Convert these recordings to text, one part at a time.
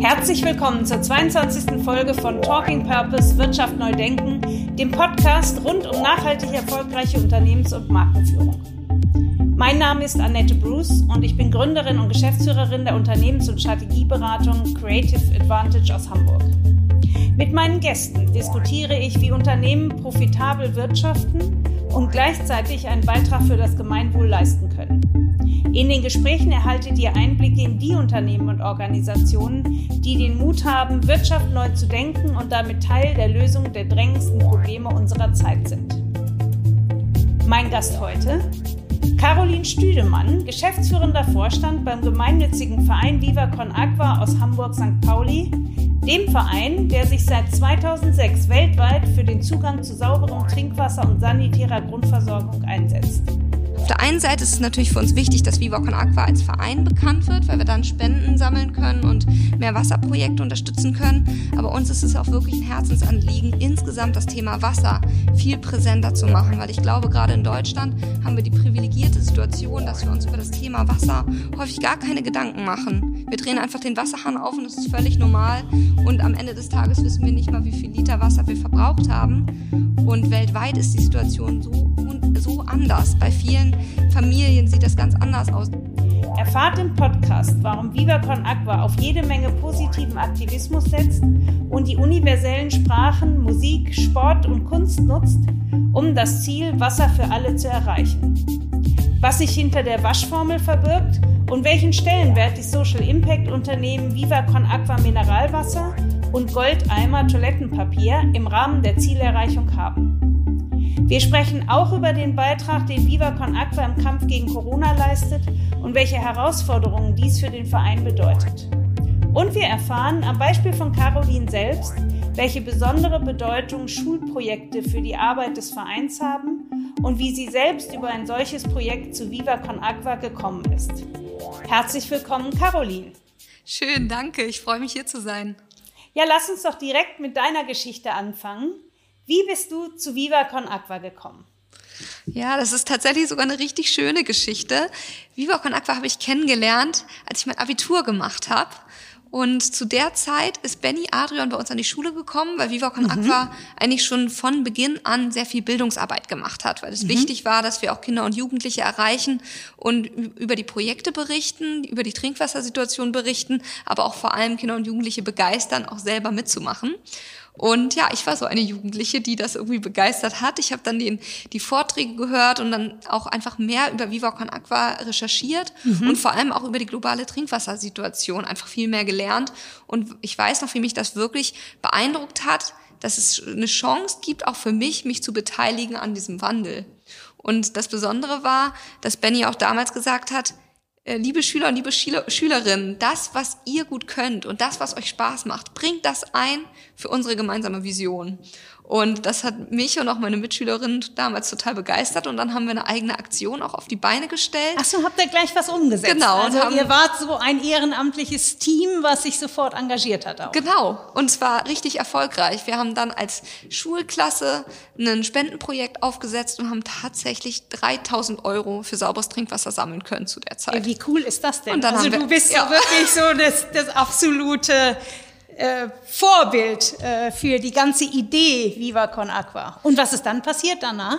Herzlich willkommen zur 22. Folge von Talking Purpose Wirtschaft neu denken, dem Podcast rund um nachhaltig erfolgreiche Unternehmens- und Markenführung. Mein Name ist Annette Bruce und ich bin Gründerin und Geschäftsführerin der Unternehmens- und Strategieberatung Creative Advantage aus Hamburg. Mit meinen Gästen diskutiere ich, wie Unternehmen profitabel wirtschaften und gleichzeitig einen Beitrag für das Gemeinwohl leisten. In den Gesprächen erhaltet ihr Einblicke in die Unternehmen und Organisationen, die den Mut haben, Wirtschaft neu zu denken und damit Teil der Lösung der drängendsten Probleme unserer Zeit sind. Mein Gast heute? Caroline Stüdemann, geschäftsführender Vorstand beim gemeinnützigen Verein Viva Con Agua aus Hamburg-St. Pauli, dem Verein, der sich seit 2006 weltweit für den Zugang zu sauberem Trinkwasser und sanitärer Grundversorgung einsetzt. Auf der einen Seite ist es natürlich für uns wichtig, dass Viva Con Aqua als Verein bekannt wird, weil wir dann Spenden sammeln können und mehr Wasserprojekte unterstützen können. Aber uns ist es auch wirklich ein Herzensanliegen, insgesamt das Thema Wasser viel präsenter zu machen, weil ich glaube, gerade in Deutschland haben wir die privilegierte Situation, dass wir uns über das Thema Wasser häufig gar keine Gedanken machen. Wir drehen einfach den Wasserhahn auf und das ist völlig normal. Und am Ende des Tages wissen wir nicht mal, wie viel Liter Wasser wir verbraucht haben. Und weltweit ist die Situation so, so anders. Bei vielen Familien sieht das ganz anders aus. Erfahrt im Podcast, warum Viva Aqua auf jede Menge positiven Aktivismus setzt und die universellen Sprachen Musik, Sport und Kunst nutzt, um das Ziel Wasser für alle zu erreichen. Was sich hinter der Waschformel verbirgt und welchen Stellenwert die Social Impact Unternehmen Viva Con Aqua Mineralwasser und Goldeimer Toilettenpapier im Rahmen der Zielerreichung haben. Wir sprechen auch über den Beitrag, den Viva Con Aqua im Kampf gegen Corona leistet und welche Herausforderungen dies für den Verein bedeutet. Und wir erfahren am Beispiel von Caroline selbst, welche besondere Bedeutung Schulprojekte für die Arbeit des Vereins haben und wie sie selbst über ein solches Projekt zu Viva Con Aqua gekommen ist. Herzlich willkommen, Caroline. Schön, danke. Ich freue mich hier zu sein. Ja, lass uns doch direkt mit deiner Geschichte anfangen. Wie bist du zu Viva Con Aqua gekommen? Ja, das ist tatsächlich sogar eine richtig schöne Geschichte. Viva Con Aqua habe ich kennengelernt, als ich mein Abitur gemacht habe. Und zu der Zeit ist Benny Adrian bei uns an die Schule gekommen, weil Viva Con mhm. Aqua eigentlich schon von Beginn an sehr viel Bildungsarbeit gemacht hat, weil es mhm. wichtig war, dass wir auch Kinder und Jugendliche erreichen und über die Projekte berichten, über die Trinkwassersituation berichten, aber auch vor allem Kinder und Jugendliche begeistern, auch selber mitzumachen. Und ja, ich war so eine Jugendliche, die das irgendwie begeistert hat. Ich habe dann den, die Vorträge gehört und dann auch einfach mehr über Viva Con Aqua recherchiert mhm. und vor allem auch über die globale Trinkwassersituation einfach viel mehr gelernt. Und ich weiß noch, wie mich das wirklich beeindruckt hat, dass es eine Chance gibt, auch für mich, mich zu beteiligen an diesem Wandel. Und das Besondere war, dass Benny auch damals gesagt hat, liebe Schüler und liebe Schüler, Schülerinnen, das, was ihr gut könnt und das, was euch Spaß macht, bringt das ein für unsere gemeinsame Vision. Und das hat mich und auch meine Mitschülerin damals total begeistert. Und dann haben wir eine eigene Aktion auch auf die Beine gestellt. Ach so, habt ihr gleich was umgesetzt? Genau. Also ihr wart so ein ehrenamtliches Team, was sich sofort engagiert hat. Auch. Genau. Und zwar richtig erfolgreich. Wir haben dann als Schulklasse ein Spendenprojekt aufgesetzt und haben tatsächlich 3000 Euro für sauberes Trinkwasser sammeln können zu der Zeit. Ja, wie cool ist das denn? also du bist ja. wirklich so das, das absolute äh, Vorbild äh, für die ganze Idee Viva Con Aqua. Und was ist dann passiert danach?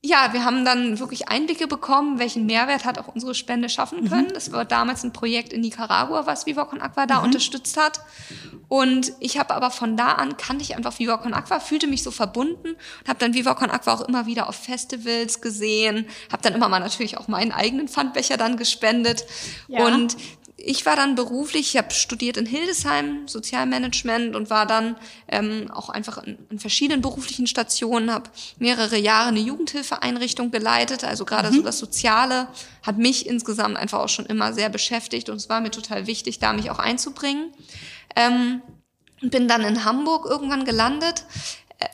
Ja, wir haben dann wirklich Einblicke bekommen, welchen Mehrwert hat auch unsere Spende schaffen mhm. können. Mhm. Das war damals ein Projekt in Nicaragua, was Viva Con Aqua da mhm. unterstützt hat. Und ich habe aber von da an kannte ich einfach Viva Con Aqua, fühlte mich so verbunden und habe dann Viva Con Aqua auch immer wieder auf Festivals gesehen, habe dann immer mal natürlich auch meinen eigenen Pfandbecher dann gespendet. Ja. Und ich war dann beruflich, ich habe studiert in Hildesheim Sozialmanagement und war dann ähm, auch einfach in, in verschiedenen beruflichen Stationen, habe mehrere Jahre eine Jugendhilfeeinrichtung geleitet. Also gerade mhm. so das Soziale hat mich insgesamt einfach auch schon immer sehr beschäftigt und es war mir total wichtig, da mich auch einzubringen. Ähm, bin dann in Hamburg irgendwann gelandet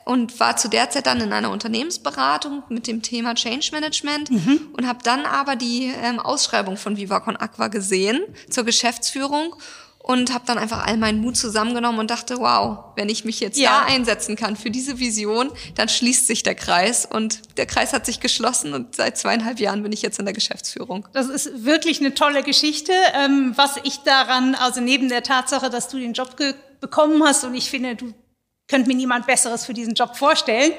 und war zu der Zeit dann in einer Unternehmensberatung mit dem Thema Change Management mhm. und habe dann aber die ähm, Ausschreibung von Viva Con Aqua gesehen zur Geschäftsführung und habe dann einfach all meinen Mut zusammengenommen und dachte, wow, wenn ich mich jetzt ja. da einsetzen kann für diese Vision, dann schließt sich der Kreis und der Kreis hat sich geschlossen und seit zweieinhalb Jahren bin ich jetzt in der Geschäftsführung. Das ist wirklich eine tolle Geschichte. Ähm, was ich daran, also neben der Tatsache, dass du den Job bekommen hast und ich finde, du könnte mir niemand Besseres für diesen Job vorstellen.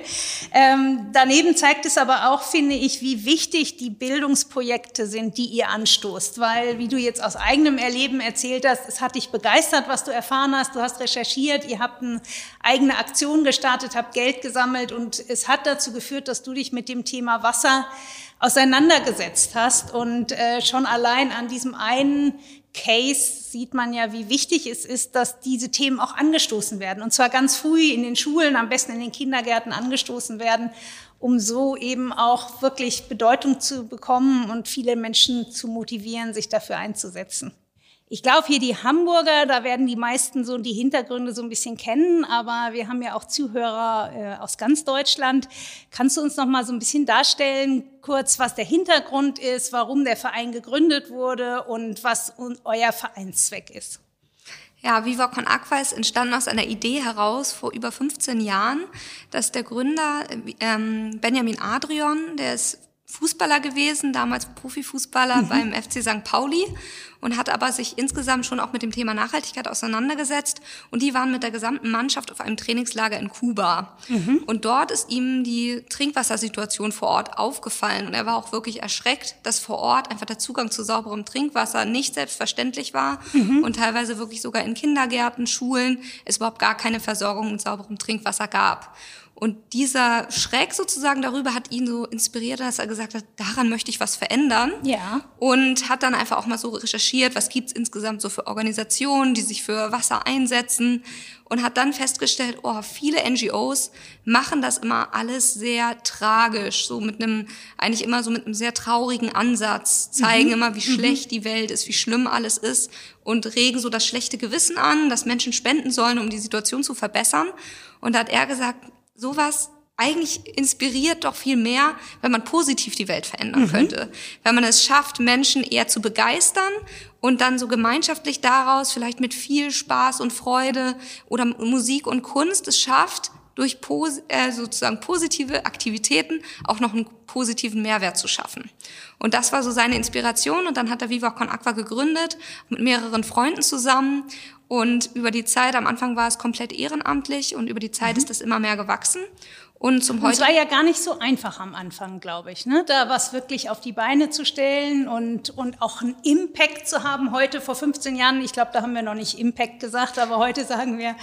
Ähm, daneben zeigt es aber auch, finde ich, wie wichtig die Bildungsprojekte sind, die ihr anstoßt. Weil, wie du jetzt aus eigenem Erleben erzählt hast, es hat dich begeistert, was du erfahren hast. Du hast recherchiert, ihr habt eine eigene Aktion gestartet, habt Geld gesammelt und es hat dazu geführt, dass du dich mit dem Thema Wasser auseinandergesetzt hast und äh, schon allein an diesem einen Case sieht man ja, wie wichtig es ist, dass diese Themen auch angestoßen werden. Und zwar ganz früh in den Schulen, am besten in den Kindergärten angestoßen werden, um so eben auch wirklich Bedeutung zu bekommen und viele Menschen zu motivieren, sich dafür einzusetzen. Ich glaube, hier die Hamburger, da werden die meisten so die Hintergründe so ein bisschen kennen, aber wir haben ja auch Zuhörer äh, aus ganz Deutschland. Kannst du uns noch mal so ein bisschen darstellen, kurz, was der Hintergrund ist, warum der Verein gegründet wurde und was euer Vereinszweck ist? Ja, Viva Con Aqua ist entstanden aus einer Idee heraus vor über 15 Jahren, dass der Gründer ähm, Benjamin Adrian, der ist Fußballer gewesen, damals Profifußballer mhm. beim FC St. Pauli und hat aber sich insgesamt schon auch mit dem Thema Nachhaltigkeit auseinandergesetzt und die waren mit der gesamten Mannschaft auf einem Trainingslager in Kuba. Mhm. Und dort ist ihm die Trinkwassersituation vor Ort aufgefallen und er war auch wirklich erschreckt, dass vor Ort einfach der Zugang zu sauberem Trinkwasser nicht selbstverständlich war mhm. und teilweise wirklich sogar in Kindergärten, Schulen es überhaupt gar keine Versorgung mit sauberem Trinkwasser gab. Und dieser Schreck sozusagen darüber hat ihn so inspiriert, dass er gesagt hat, daran möchte ich was verändern. Ja. Und hat dann einfach auch mal so recherchiert, was gibt's insgesamt so für Organisationen, die sich für Wasser einsetzen. Und hat dann festgestellt, oh, viele NGOs machen das immer alles sehr tragisch, so mit einem, eigentlich immer so mit einem sehr traurigen Ansatz, zeigen mhm. immer, wie mhm. schlecht die Welt ist, wie schlimm alles ist und regen so das schlechte Gewissen an, dass Menschen spenden sollen, um die Situation zu verbessern. Und da hat er gesagt, sowas eigentlich inspiriert doch viel mehr, wenn man positiv die Welt verändern mhm. könnte. Wenn man es schafft, Menschen eher zu begeistern und dann so gemeinschaftlich daraus vielleicht mit viel Spaß und Freude oder Musik und Kunst es schafft, durch pos äh, sozusagen positive Aktivitäten auch noch einen positiven Mehrwert zu schaffen. Und das war so seine Inspiration und dann hat er Viva Con Aqua gegründet mit mehreren Freunden zusammen und über die Zeit, am Anfang war es komplett ehrenamtlich und über die Zeit mhm. ist es immer mehr gewachsen. Und zum heute. Es war ja gar nicht so einfach am Anfang, glaube ich, ne? da was wirklich auf die Beine zu stellen und, und auch einen Impact zu haben. Heute vor 15 Jahren, ich glaube, da haben wir noch nicht Impact gesagt, aber heute sagen wir,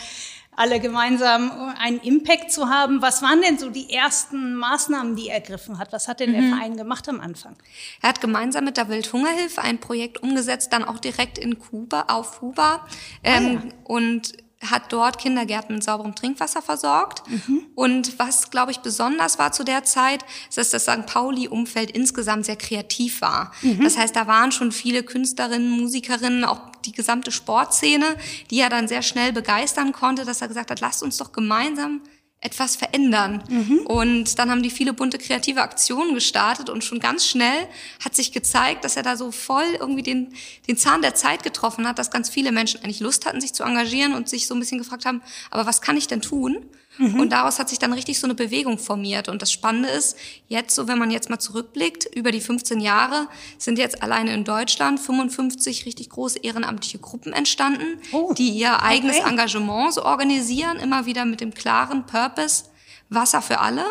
alle gemeinsam einen Impact zu haben. Was waren denn so die ersten Maßnahmen, die er ergriffen hat? Was hat denn der mhm. Verein gemacht am Anfang? Er hat gemeinsam mit der Welthungerhilfe ein Projekt umgesetzt, dann auch direkt in Kuba, auf Kuba. Ähm, ah, ja. Und hat dort Kindergärten mit sauberem Trinkwasser versorgt. Mhm. Und was, glaube ich, besonders war zu der Zeit, ist, dass das St. Pauli-Umfeld insgesamt sehr kreativ war. Mhm. Das heißt, da waren schon viele Künstlerinnen, Musikerinnen, auch die gesamte Sportszene, die er dann sehr schnell begeistern konnte, dass er gesagt hat, lasst uns doch gemeinsam etwas verändern. Mhm. Und dann haben die viele bunte kreative Aktionen gestartet und schon ganz schnell hat sich gezeigt, dass er da so voll irgendwie den, den Zahn der Zeit getroffen hat, dass ganz viele Menschen eigentlich Lust hatten, sich zu engagieren und sich so ein bisschen gefragt haben, aber was kann ich denn tun? Mhm. Und daraus hat sich dann richtig so eine Bewegung formiert. Und das Spannende ist, jetzt, so wenn man jetzt mal zurückblickt, über die 15 Jahre sind jetzt alleine in Deutschland 55 richtig große ehrenamtliche Gruppen entstanden, oh. die ihr eigenes okay. Engagement so organisieren, immer wieder mit dem klaren Purpose, Wasser für alle.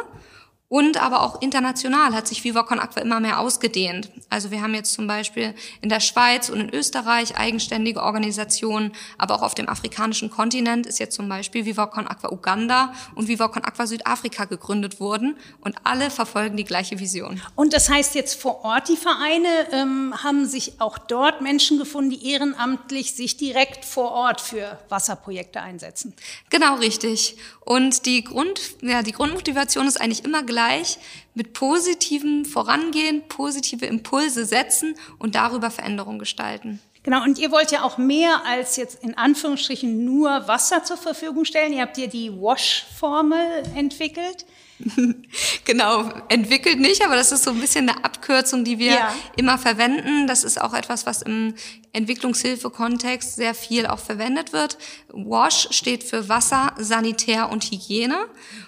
Und aber auch international hat sich Viva Con Aqua immer mehr ausgedehnt. Also wir haben jetzt zum Beispiel in der Schweiz und in Österreich eigenständige Organisationen, aber auch auf dem afrikanischen Kontinent ist jetzt zum Beispiel Viva Con Aqua Uganda und Viva Con Aqua Südafrika gegründet worden und alle verfolgen die gleiche Vision. Und das heißt jetzt vor Ort, die Vereine ähm, haben sich auch dort Menschen gefunden, die ehrenamtlich sich direkt vor Ort für Wasserprojekte einsetzen. Genau richtig. Und die Grund, ja, die Grundmotivation ist eigentlich immer gleich gleich mit positivem Vorangehen, positive Impulse setzen und darüber Veränderung gestalten. Genau, und ihr wollt ja auch mehr als jetzt in Anführungsstrichen nur Wasser zur Verfügung stellen. Ihr habt ja die Wash-Formel entwickelt. genau, entwickelt nicht, aber das ist so ein bisschen eine Abkürzung, die wir ja. immer verwenden. Das ist auch etwas, was im Entwicklungshilfe-Kontext sehr viel auch verwendet wird. WASH steht für Wasser, Sanitär und Hygiene.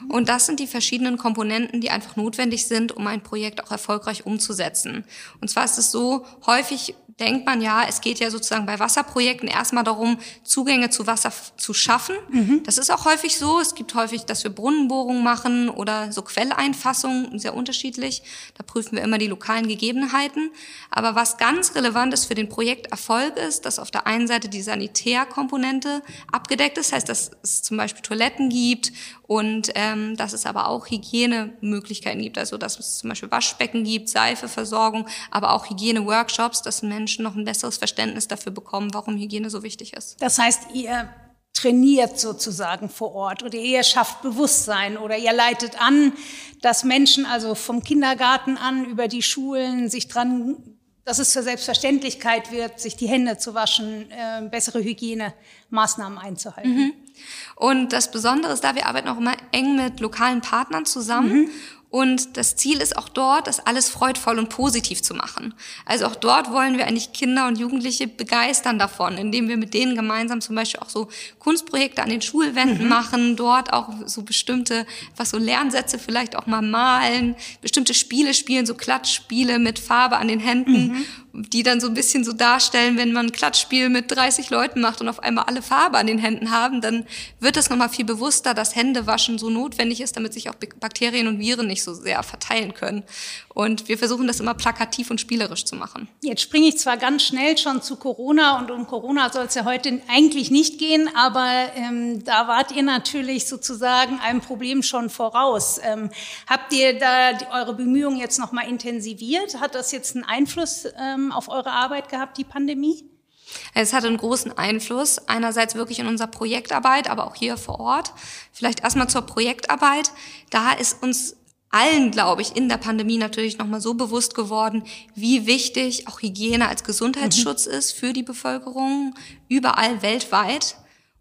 Und das sind die verschiedenen Komponenten, die einfach notwendig sind, um ein Projekt auch erfolgreich umzusetzen. Und zwar ist es so, häufig denkt man ja, es geht ja sozusagen bei Wasserprojekten erstmal darum, Zugänge zu Wasser zu schaffen. Mhm. Das ist auch häufig so. Es gibt häufig, dass wir Brunnenbohrungen machen oder so Quelleinfassungen, sehr unterschiedlich. Da prüfen wir immer die lokalen Gegebenheiten. Aber was ganz relevant ist für den Projekterfolg ist, dass auf der einen Seite die Sanitärkomponente abgedeckt ist, heißt, dass es zum Beispiel Toiletten gibt und ähm, dass es aber auch Hygienemöglichkeiten gibt, also dass es zum Beispiel Waschbecken gibt, Seifeversorgung, aber auch Hygieneworkshops, dass Menschen noch ein besseres Verständnis dafür bekommen, warum Hygiene so wichtig ist. Das heißt, ihr trainiert sozusagen vor Ort oder ihr schafft Bewusstsein oder ihr leitet an, dass Menschen also vom Kindergarten an über die Schulen sich dran dass es zur Selbstverständlichkeit wird, sich die Hände zu waschen, äh, bessere Hygienemaßnahmen einzuhalten. Mhm. Und das Besondere ist da, wir arbeiten auch immer eng mit lokalen Partnern zusammen. Mhm. Und das Ziel ist auch dort, das alles freudvoll und positiv zu machen. Also auch dort wollen wir eigentlich Kinder und Jugendliche begeistern davon, indem wir mit denen gemeinsam zum Beispiel auch so Kunstprojekte an den Schulwänden mhm. machen, dort auch so bestimmte, was so Lernsätze vielleicht auch mal malen, bestimmte Spiele spielen, so Klatschspiele mit Farbe an den Händen. Mhm die dann so ein bisschen so darstellen, wenn man ein Klatschspiel mit 30 Leuten macht und auf einmal alle Farbe an den Händen haben, dann wird es nochmal viel bewusster, dass Händewaschen so notwendig ist, damit sich auch Bakterien und Viren nicht so sehr verteilen können. Und wir versuchen das immer plakativ und spielerisch zu machen. Jetzt springe ich zwar ganz schnell schon zu Corona und um Corona soll es ja heute eigentlich nicht gehen, aber ähm, da wart ihr natürlich sozusagen einem Problem schon voraus. Ähm, habt ihr da die, eure Bemühungen jetzt nochmal intensiviert? Hat das jetzt einen Einfluss ähm, auf eure Arbeit gehabt, die Pandemie? Es hatte einen großen Einfluss, einerseits wirklich in unserer Projektarbeit, aber auch hier vor Ort. Vielleicht erstmal zur Projektarbeit. Da ist uns allen, glaube ich, in der Pandemie natürlich nochmal so bewusst geworden, wie wichtig auch Hygiene als Gesundheitsschutz mhm. ist für die Bevölkerung überall weltweit.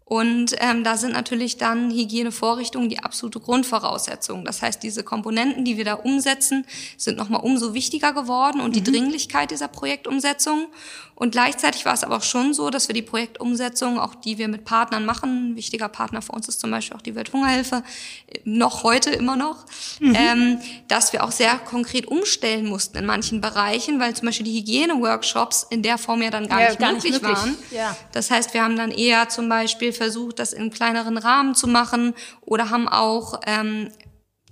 Und ähm, da sind natürlich dann Hygienevorrichtungen die absolute Grundvoraussetzung. Das heißt, diese Komponenten, die wir da umsetzen, sind nochmal umso wichtiger geworden und mhm. die Dringlichkeit dieser Projektumsetzung. Und gleichzeitig war es aber auch schon so, dass wir die Projektumsetzung, auch die wir mit Partnern machen, ein wichtiger Partner für uns ist zum Beispiel auch die Welthungerhilfe, noch heute immer noch, mhm. ähm, dass wir auch sehr konkret umstellen mussten in manchen Bereichen, weil zum Beispiel die Hygieneworkshops in der Form ja dann gar, ja, nicht, gar möglich nicht, möglich waren. Ja. Das heißt, wir haben dann eher zum Beispiel versucht, das in kleineren Rahmen zu machen oder haben auch ähm,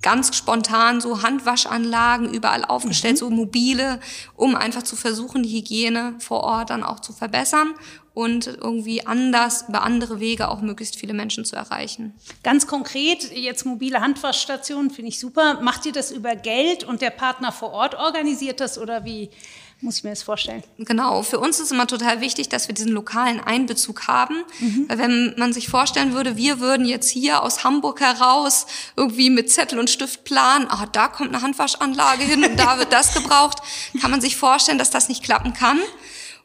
ganz spontan so Handwaschanlagen überall aufgestellt, mhm. so mobile, um einfach zu versuchen, die Hygiene vor Ort dann auch zu verbessern und irgendwie anders, über andere Wege auch möglichst viele Menschen zu erreichen. Ganz konkret, jetzt mobile Handwaschstationen finde ich super. Macht ihr das über Geld und der Partner vor Ort organisiert das oder wie muss ich mir das vorstellen? Genau, für uns ist immer total wichtig, dass wir diesen lokalen Einbezug haben. Mhm. Weil wenn man sich vorstellen würde, wir würden jetzt hier aus Hamburg heraus irgendwie mit Zettel und Stift planen, ah, da kommt eine Handwaschanlage hin und da wird das gebraucht, kann man sich vorstellen, dass das nicht klappen kann.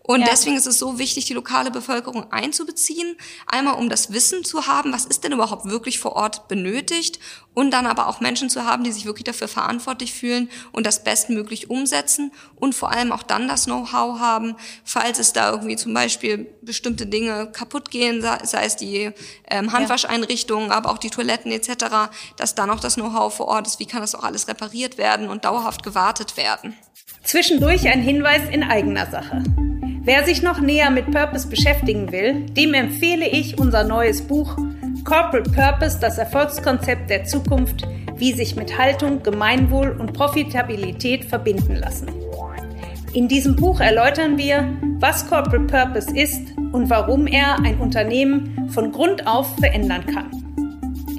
Und ja. deswegen ist es so wichtig, die lokale Bevölkerung einzubeziehen. Einmal, um das Wissen zu haben, was ist denn überhaupt wirklich vor Ort benötigt. Und dann aber auch Menschen zu haben, die sich wirklich dafür verantwortlich fühlen und das bestmöglich umsetzen. Und vor allem auch dann das Know-how haben, falls es da irgendwie zum Beispiel bestimmte Dinge kaputt gehen, sei es die ähm, Handwascheinrichtungen, aber auch die Toiletten etc., dass dann auch das Know-how vor Ort ist, wie kann das auch alles repariert werden und dauerhaft gewartet werden. Zwischendurch ein Hinweis in eigener Sache. Wer sich noch näher mit Purpose beschäftigen will, dem empfehle ich unser neues Buch Corporate Purpose, das Erfolgskonzept der Zukunft, wie sich mit Haltung, Gemeinwohl und Profitabilität verbinden lassen. In diesem Buch erläutern wir, was Corporate Purpose ist und warum er ein Unternehmen von Grund auf verändern kann.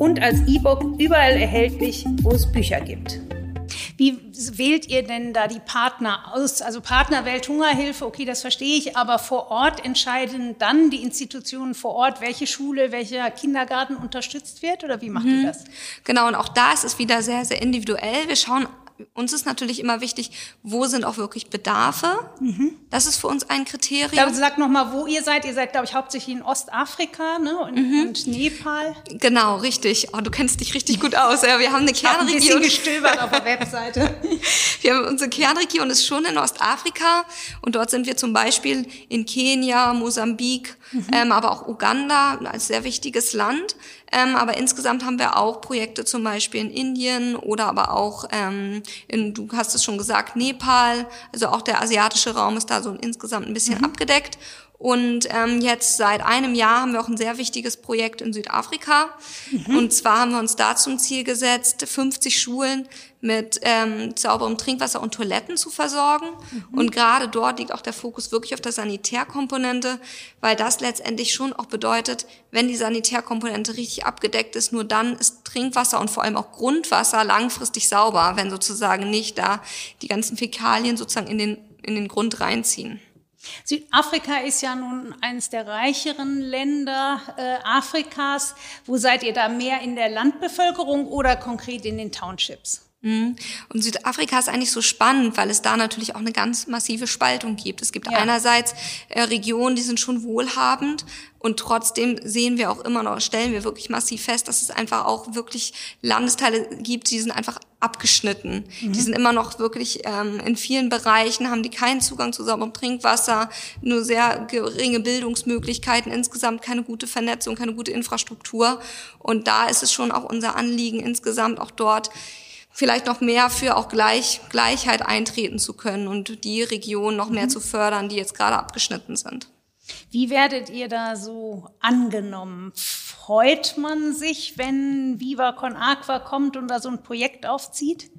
und als E-Book überall erhältlich, wo es Bücher gibt. Wie wählt ihr denn da die Partner aus? Also Partner Welthungerhilfe, okay, das verstehe ich, aber vor Ort entscheiden dann die Institutionen vor Ort, welche Schule, welcher Kindergarten unterstützt wird oder wie macht mhm. ihr das? Genau, und auch da ist es wieder sehr, sehr individuell. Wir schauen uns ist natürlich immer wichtig, wo sind auch wirklich Bedarfe. Mhm. Das ist für uns ein Kriterium. Glaube, sag noch mal, wo ihr seid. Ihr seid, glaube ich, hauptsächlich in Ostafrika ne? und, mhm. und Nepal. Genau, richtig. Oh, du kennst dich richtig gut aus. Ja, wir haben eine ich Kernregion. Ich ein bisschen gestöbert auf der Webseite. wir haben unsere Kernregion ist schon in Ostafrika und dort sind wir zum Beispiel in Kenia, Mosambik, mhm. ähm, aber auch Uganda als sehr wichtiges Land. Ähm, aber insgesamt haben wir auch Projekte zum Beispiel in Indien oder aber auch ähm, in, du hast es schon gesagt, Nepal. Also auch der asiatische Raum ist da so insgesamt ein bisschen mhm. abgedeckt. Und ähm, jetzt seit einem Jahr haben wir auch ein sehr wichtiges Projekt in Südafrika. Mhm. Und zwar haben wir uns da zum Ziel gesetzt, 50 Schulen mit ähm, sauberem Trinkwasser und Toiletten zu versorgen. Mhm. Und gerade dort liegt auch der Fokus wirklich auf der Sanitärkomponente, weil das letztendlich schon auch bedeutet, wenn die Sanitärkomponente richtig abgedeckt ist, nur dann ist Trinkwasser und vor allem auch Grundwasser langfristig sauber, wenn sozusagen nicht da die ganzen Fäkalien sozusagen in den, in den Grund reinziehen. Südafrika ist ja nun eines der reicheren Länder äh, Afrikas. Wo seid ihr da mehr in der Landbevölkerung oder konkret in den Townships? Mhm. Und Südafrika ist eigentlich so spannend, weil es da natürlich auch eine ganz massive Spaltung gibt. Es gibt ja. einerseits äh, Regionen, die sind schon wohlhabend und trotzdem sehen wir auch immer noch, stellen wir wirklich massiv fest, dass es einfach auch wirklich Landesteile gibt, die sind einfach abgeschnitten. Mhm. Die sind immer noch wirklich ähm, in vielen Bereichen, haben die keinen Zugang zu sauberem Trinkwasser, nur sehr geringe Bildungsmöglichkeiten, insgesamt keine gute Vernetzung, keine gute Infrastruktur. Und da ist es schon auch unser Anliegen, insgesamt auch dort vielleicht noch mehr für auch Gleich, Gleichheit eintreten zu können und die Regionen noch mehr mhm. zu fördern, die jetzt gerade abgeschnitten sind. Wie werdet ihr da so angenommen? Freut man sich, wenn Viva Con Aqua kommt und da so ein Projekt aufzieht?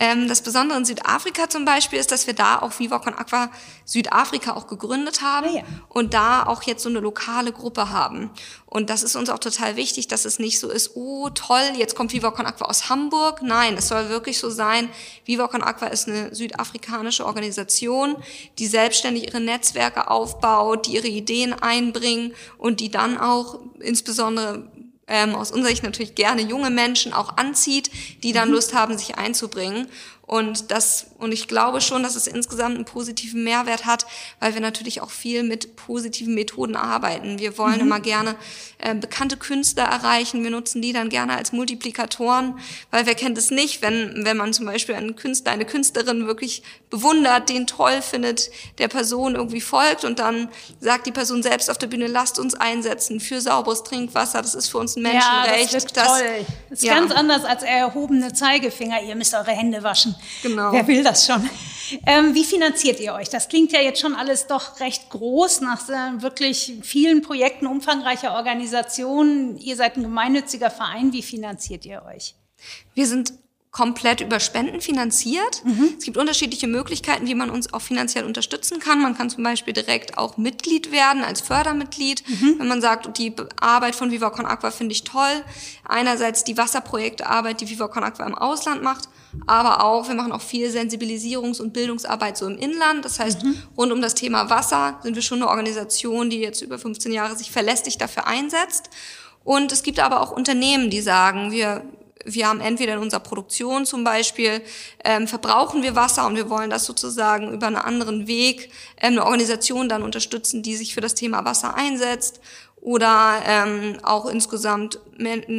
Ähm, das Besondere in Südafrika zum Beispiel ist, dass wir da auch Viva Con Aqua Südafrika auch gegründet haben ah, ja. und da auch jetzt so eine lokale Gruppe haben. Und das ist uns auch total wichtig, dass es nicht so ist, oh toll, jetzt kommt Viva Con Aqua aus Hamburg. Nein, es soll wirklich so sein, Viva Con Aqua ist eine südafrikanische Organisation, die selbstständig ihre Netzwerke aufbaut, die ihre Ideen einbringen und die dann auch insbesondere ähm, aus unserer Sicht natürlich gerne junge Menschen auch anzieht, die dann mhm. Lust haben, sich einzubringen. Und das, und ich glaube schon, dass es insgesamt einen positiven Mehrwert hat, weil wir natürlich auch viel mit positiven Methoden arbeiten. Wir wollen mhm. immer gerne äh, bekannte Künstler erreichen. Wir nutzen die dann gerne als Multiplikatoren, weil wer kennt es nicht, wenn, wenn man zum Beispiel einen Künstler, eine Künstlerin wirklich bewundert, den toll findet, der Person irgendwie folgt und dann sagt die Person selbst auf der Bühne, lasst uns einsetzen für sauberes Trinkwasser. Das ist für uns ein Menschenrecht. Ja, das, das toll. Das ist ja. ganz anders als erhobene Zeigefinger. Ihr müsst eure Hände waschen. Genau. Wer will das schon? Ähm, wie finanziert ihr euch? Das klingt ja jetzt schon alles doch recht groß nach äh, wirklich vielen Projekten umfangreicher Organisationen. Ihr seid ein gemeinnütziger Verein. Wie finanziert ihr euch? Wir sind komplett über Spenden finanziert. Mhm. Es gibt unterschiedliche Möglichkeiten, wie man uns auch finanziell unterstützen kann. Man kann zum Beispiel direkt auch Mitglied werden als Fördermitglied, mhm. wenn man sagt, die Arbeit von Viva Con Aqua finde ich toll. Einerseits die Wasserprojektearbeit, die Viva Con Aqua im Ausland macht, aber auch, wir machen auch viel Sensibilisierungs- und Bildungsarbeit so im Inland. Das heißt, mhm. rund um das Thema Wasser sind wir schon eine Organisation, die jetzt über 15 Jahre sich verlässlich dafür einsetzt. Und es gibt aber auch Unternehmen, die sagen, wir wir haben entweder in unserer Produktion zum Beispiel, ähm, verbrauchen wir Wasser und wir wollen das sozusagen über einen anderen Weg ähm, eine Organisation dann unterstützen, die sich für das Thema Wasser einsetzt oder ähm, auch insgesamt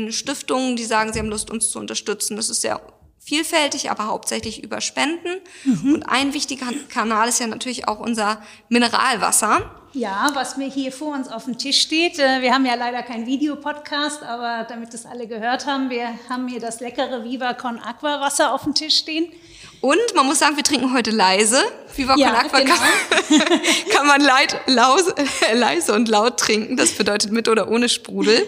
Stiftungen, die sagen, sie haben Lust, uns zu unterstützen. Das ist sehr vielfältig, aber hauptsächlich über Spenden. Mhm. Und ein wichtiger Kanal ist ja natürlich auch unser Mineralwasser. Ja, was mir hier vor uns auf dem Tisch steht. Äh, wir haben ja leider keinen Videopodcast, aber damit das alle gehört haben, wir haben hier das leckere Viva Con Aqua Wasser auf dem Tisch stehen. Und man muss sagen, wir trinken heute leise. Viva ja, Aqua genau. kann, kann man leid, laus, leise und laut trinken. Das bedeutet mit oder ohne Sprudel.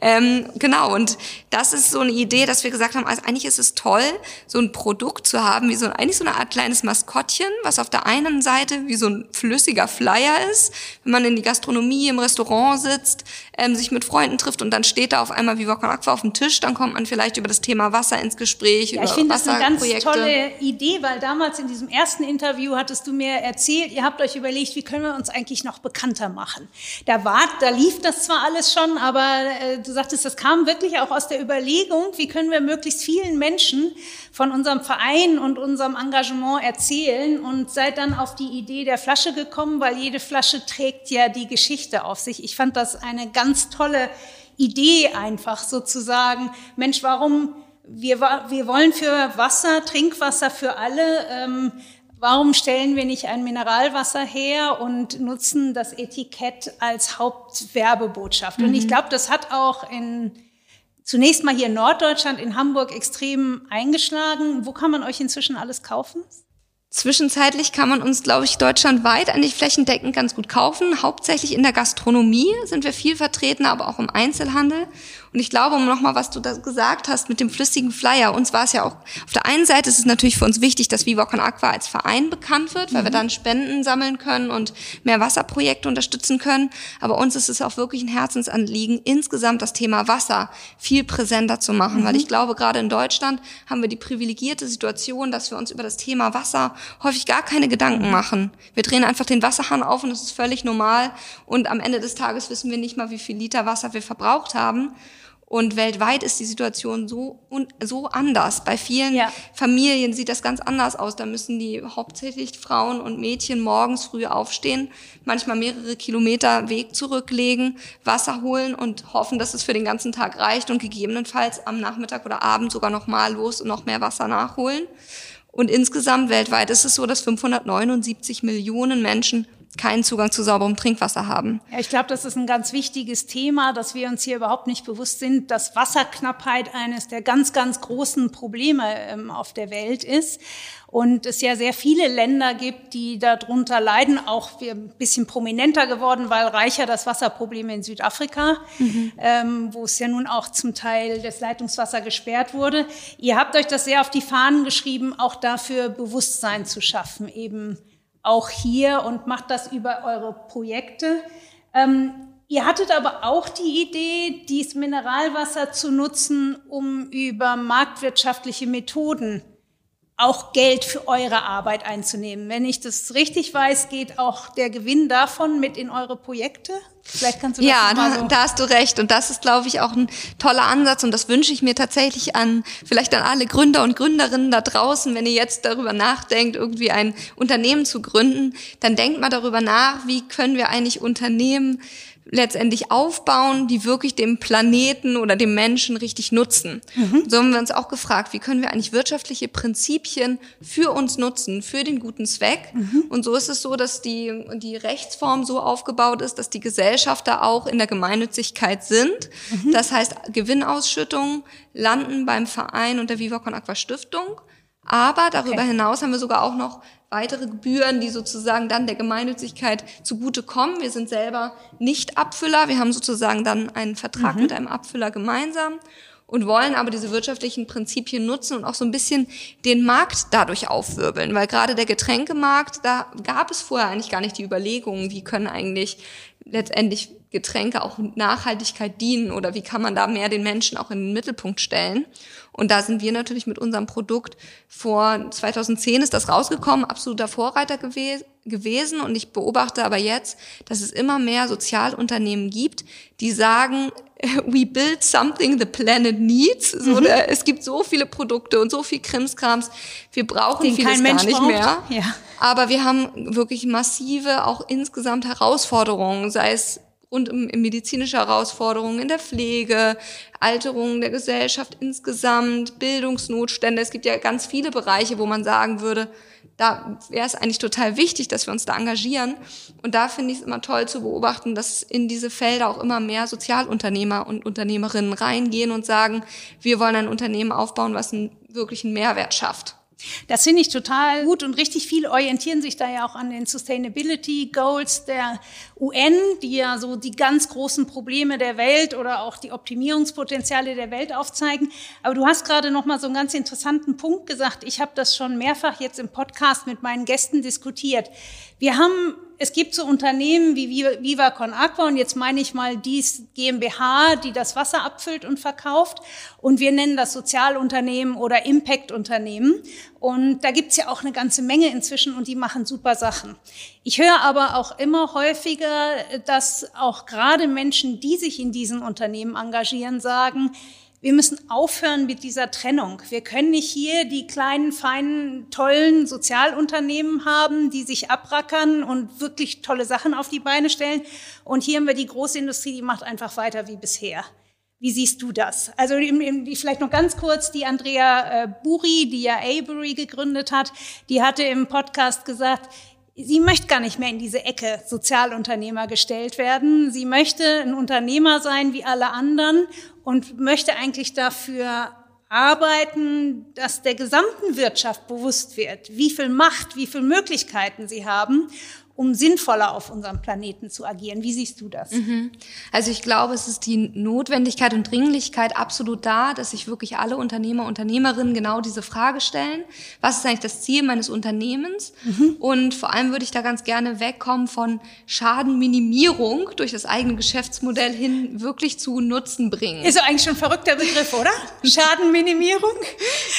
Ähm, genau, und das ist so eine Idee, dass wir gesagt haben, also eigentlich ist es toll, so ein Produkt zu haben, wie so eigentlich so eine Art kleines Maskottchen, was auf der einen Seite wie so ein flüssiger Flyer ist, wenn man in die Gastronomie, im Restaurant sitzt, ähm, sich mit Freunden trifft und dann steht da auf einmal Viva Aqua auf dem Tisch, dann kommt man vielleicht über das Thema Wasser ins Gespräch, ja, über ich finde das eine ganz tolle Idee, weil damals in diesem ersten Interview hattest du mir erzählt, ihr habt euch überlegt, wie können wir uns eigentlich noch bekannter machen. Da war, da lief das zwar alles schon, aber äh, du sagtest, das kam wirklich auch aus der Überlegung, wie können wir möglichst vielen Menschen von unserem Verein und unserem Engagement erzählen und seid dann auf die Idee der Flasche gekommen, weil jede Flasche trägt ja die Geschichte auf sich. Ich fand das eine ganz tolle Idee einfach sozusagen. Mensch, warum wir, wir wollen für Wasser, Trinkwasser für alle, ähm, warum stellen wir nicht ein Mineralwasser her und nutzen das Etikett als Hauptwerbebotschaft? Mhm. Und ich mhm. glaube, das hat auch in zunächst mal hier in Norddeutschland, in Hamburg extrem eingeschlagen. Wo kann man euch inzwischen alles kaufen? Zwischenzeitlich kann man uns, glaube ich, deutschlandweit eigentlich flächendeckend ganz gut kaufen. Hauptsächlich in der Gastronomie sind wir viel vertreten, aber auch im Einzelhandel. Und ich glaube, um nochmal, was du da gesagt hast mit dem flüssigen Flyer, uns war es ja auch, auf der einen Seite ist es natürlich für uns wichtig, dass Viva Con Aqua als Verein bekannt wird, weil mhm. wir dann Spenden sammeln können und mehr Wasserprojekte unterstützen können. Aber uns ist es auch wirklich ein Herzensanliegen, insgesamt das Thema Wasser viel präsenter zu machen, mhm. weil ich glaube, gerade in Deutschland haben wir die privilegierte Situation, dass wir uns über das Thema Wasser häufig gar keine Gedanken mhm. machen. Wir drehen einfach den Wasserhahn auf und es ist völlig normal. Und am Ende des Tages wissen wir nicht mal, wie viel Liter Wasser wir verbraucht haben. Und weltweit ist die Situation so, so anders. Bei vielen ja. Familien sieht das ganz anders aus. Da müssen die hauptsächlich Frauen und Mädchen morgens früh aufstehen, manchmal mehrere Kilometer Weg zurücklegen, Wasser holen und hoffen, dass es für den ganzen Tag reicht und gegebenenfalls am Nachmittag oder Abend sogar noch mal los und noch mehr Wasser nachholen. Und insgesamt weltweit ist es so, dass 579 Millionen Menschen keinen Zugang zu sauberem Trinkwasser haben. Ja, ich glaube, das ist ein ganz wichtiges Thema, dass wir uns hier überhaupt nicht bewusst sind, dass Wasserknappheit eines der ganz, ganz großen Probleme ähm, auf der Welt ist. Und es ja sehr viele Länder gibt, die darunter leiden, auch wir ein bisschen prominenter geworden, weil reicher das Wasserproblem in Südafrika, mhm. ähm, wo es ja nun auch zum Teil das Leitungswasser gesperrt wurde. Ihr habt euch das sehr auf die Fahnen geschrieben, auch dafür Bewusstsein zu schaffen, eben auch hier und macht das über eure Projekte. Ähm, ihr hattet aber auch die Idee, dieses Mineralwasser zu nutzen, um über marktwirtschaftliche Methoden auch Geld für eure Arbeit einzunehmen. Wenn ich das richtig weiß, geht auch der Gewinn davon mit in eure Projekte? Vielleicht kannst du das Ja, da, so da hast du recht. Und das ist, glaube ich, auch ein toller Ansatz. Und das wünsche ich mir tatsächlich an, vielleicht an alle Gründer und Gründerinnen da draußen, wenn ihr jetzt darüber nachdenkt, irgendwie ein Unternehmen zu gründen, dann denkt mal darüber nach, wie können wir eigentlich Unternehmen letztendlich aufbauen, die wirklich dem Planeten oder dem Menschen richtig nutzen. Mhm. So haben wir uns auch gefragt, wie können wir eigentlich wirtschaftliche Prinzipien für uns nutzen, für den guten Zweck. Mhm. Und so ist es so, dass die, die Rechtsform so aufgebaut ist, dass die Gesellschafter auch in der Gemeinnützigkeit sind. Mhm. Das heißt, Gewinnausschüttungen landen beim Verein und der Viva Con Aqua Stiftung. Aber darüber okay. hinaus haben wir sogar auch noch weitere Gebühren, die sozusagen dann der Gemeinnützigkeit zugutekommen. Wir sind selber nicht Abfüller. Wir haben sozusagen dann einen Vertrag mhm. mit einem Abfüller gemeinsam und wollen aber diese wirtschaftlichen Prinzipien nutzen und auch so ein bisschen den Markt dadurch aufwirbeln, weil gerade der Getränkemarkt, da gab es vorher eigentlich gar nicht die Überlegungen, wie können eigentlich letztendlich Getränke auch Nachhaltigkeit dienen oder wie kann man da mehr den Menschen auch in den Mittelpunkt stellen. Und da sind wir natürlich mit unserem Produkt vor 2010 ist das rausgekommen, absoluter Vorreiter gew gewesen. Und ich beobachte aber jetzt, dass es immer mehr Sozialunternehmen gibt, die sagen, we build something the planet needs. So, mhm. es gibt so viele Produkte und so viel Krimskrams. Wir brauchen Den vieles gar nicht braucht. mehr. Ja. Aber wir haben wirklich massive, auch insgesamt Herausforderungen, sei es rund um medizinische Herausforderungen in der Pflege, Alterung der Gesellschaft insgesamt, Bildungsnotstände. Es gibt ja ganz viele Bereiche, wo man sagen würde, da wäre es eigentlich total wichtig, dass wir uns da engagieren. Und da finde ich es immer toll zu beobachten, dass in diese Felder auch immer mehr Sozialunternehmer und Unternehmerinnen reingehen und sagen, wir wollen ein Unternehmen aufbauen, was einen wirklichen Mehrwert schafft. Das finde ich total gut und richtig viele orientieren sich da ja auch an den Sustainability Goals der UN, die ja so die ganz großen Probleme der Welt oder auch die Optimierungspotenziale der Welt aufzeigen. Aber du hast gerade noch mal so einen ganz interessanten Punkt gesagt. Ich habe das schon mehrfach jetzt im Podcast mit meinen Gästen diskutiert. Wir haben es gibt so Unternehmen wie Viva Con Aqua und jetzt meine ich mal dies GmbH, die das Wasser abfüllt und verkauft und wir nennen das Sozialunternehmen oder Impact-Unternehmen und da gibt's ja auch eine ganze Menge inzwischen und die machen super Sachen. Ich höre aber auch immer häufiger, dass auch gerade Menschen, die sich in diesen Unternehmen engagieren, sagen, wir müssen aufhören mit dieser Trennung. Wir können nicht hier die kleinen, feinen, tollen Sozialunternehmen haben, die sich abrackern und wirklich tolle Sachen auf die Beine stellen. Und hier haben wir die Großindustrie, die macht einfach weiter wie bisher. Wie siehst du das? Also vielleicht noch ganz kurz, die Andrea äh, Buri, die ja Avery gegründet hat, die hatte im Podcast gesagt, sie möchte gar nicht mehr in diese Ecke Sozialunternehmer gestellt werden. Sie möchte ein Unternehmer sein wie alle anderen und möchte eigentlich dafür arbeiten, dass der gesamten Wirtschaft bewusst wird, wie viel Macht, wie viel Möglichkeiten sie haben um sinnvoller auf unserem Planeten zu agieren. Wie siehst du das? Mhm. Also ich glaube, es ist die Notwendigkeit und Dringlichkeit absolut da, dass sich wirklich alle Unternehmer, Unternehmerinnen genau diese Frage stellen. Was ist eigentlich das Ziel meines Unternehmens? Mhm. Und vor allem würde ich da ganz gerne wegkommen von Schadenminimierung durch das eigene Geschäftsmodell hin wirklich zu Nutzen bringen. Ist so eigentlich schon ein verrückter Begriff, oder? Schadenminimierung?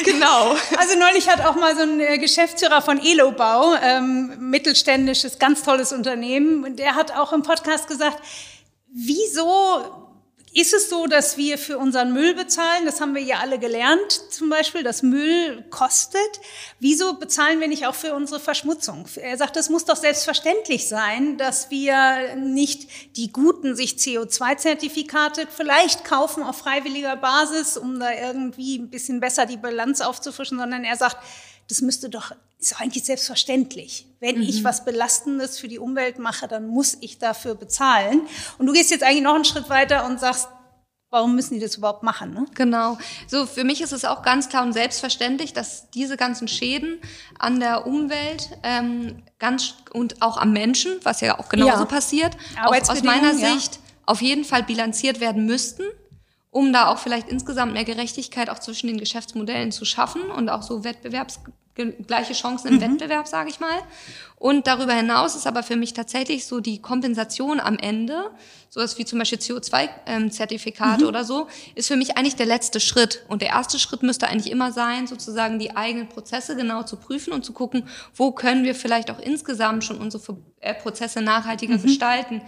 genau. Also neulich hat auch mal so ein äh, Geschäftsführer von Elobau, ähm, mittelständisches, ganz ganz tolles Unternehmen. Und der hat auch im Podcast gesagt, wieso ist es so, dass wir für unseren Müll bezahlen? Das haben wir ja alle gelernt, zum Beispiel, dass Müll kostet. Wieso bezahlen wir nicht auch für unsere Verschmutzung? Er sagt, es muss doch selbstverständlich sein, dass wir nicht die guten sich CO2-Zertifikate vielleicht kaufen auf freiwilliger Basis, um da irgendwie ein bisschen besser die Bilanz aufzufrischen, sondern er sagt, das müsste doch, ist doch eigentlich selbstverständlich. Wenn mhm. ich was Belastendes für die Umwelt mache, dann muss ich dafür bezahlen. Und du gehst jetzt eigentlich noch einen Schritt weiter und sagst, warum müssen die das überhaupt machen? Ne? Genau. So für mich ist es auch ganz klar und selbstverständlich, dass diese ganzen Schäden an der Umwelt ähm, ganz und auch am Menschen, was ja auch genauso ja. passiert, auch aus meiner Sicht ja. auf jeden Fall bilanziert werden müssten um da auch vielleicht insgesamt mehr Gerechtigkeit auch zwischen den Geschäftsmodellen zu schaffen und auch so Wettbewerbs gleiche Chancen im mhm. Wettbewerb, sage ich mal. Und darüber hinaus ist aber für mich tatsächlich so die Kompensation am Ende, sowas wie zum Beispiel CO2-Zertifikate ähm, mhm. oder so, ist für mich eigentlich der letzte Schritt. Und der erste Schritt müsste eigentlich immer sein, sozusagen die eigenen Prozesse genau zu prüfen und zu gucken, wo können wir vielleicht auch insgesamt schon unsere äh, Prozesse nachhaltiger mhm. gestalten.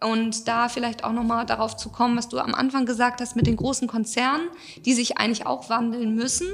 Und da vielleicht auch nochmal darauf zu kommen, was du am Anfang gesagt hast mit den großen Konzernen, die sich eigentlich auch wandeln müssen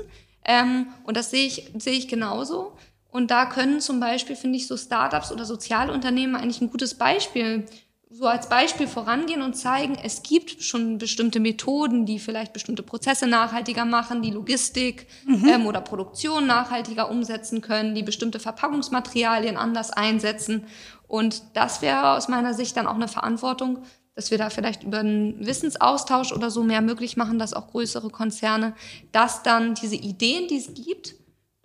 ähm, und das sehe ich, sehe ich genauso. Und da können zum Beispiel, finde ich, so Startups oder Sozialunternehmen eigentlich ein gutes Beispiel, so als Beispiel vorangehen und zeigen, es gibt schon bestimmte Methoden, die vielleicht bestimmte Prozesse nachhaltiger machen, die Logistik mhm. ähm, oder Produktion nachhaltiger umsetzen können, die bestimmte Verpackungsmaterialien anders einsetzen. Und das wäre aus meiner Sicht dann auch eine Verantwortung dass wir da vielleicht über einen Wissensaustausch oder so mehr möglich machen, dass auch größere Konzerne das dann diese Ideen, die es gibt,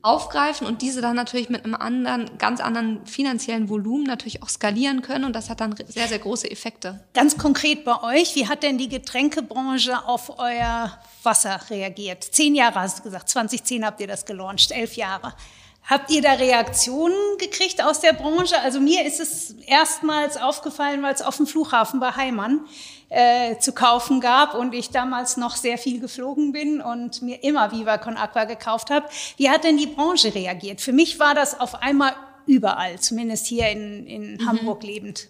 aufgreifen und diese dann natürlich mit einem anderen, ganz anderen finanziellen Volumen natürlich auch skalieren können und das hat dann sehr, sehr große Effekte. Ganz konkret bei euch, wie hat denn die Getränkebranche auf euer Wasser reagiert? Zehn Jahre hast du gesagt, 2010 habt ihr das gelauncht, elf Jahre. Habt ihr da Reaktionen gekriegt aus der Branche? Also mir ist es erstmals aufgefallen, weil es auf dem Flughafen bei Heimann äh, zu kaufen gab und ich damals noch sehr viel geflogen bin und mir immer Viva Con Aqua gekauft habe. Wie hat denn die Branche reagiert? Für mich war das auf einmal überall, zumindest hier in, in mhm. Hamburg lebend.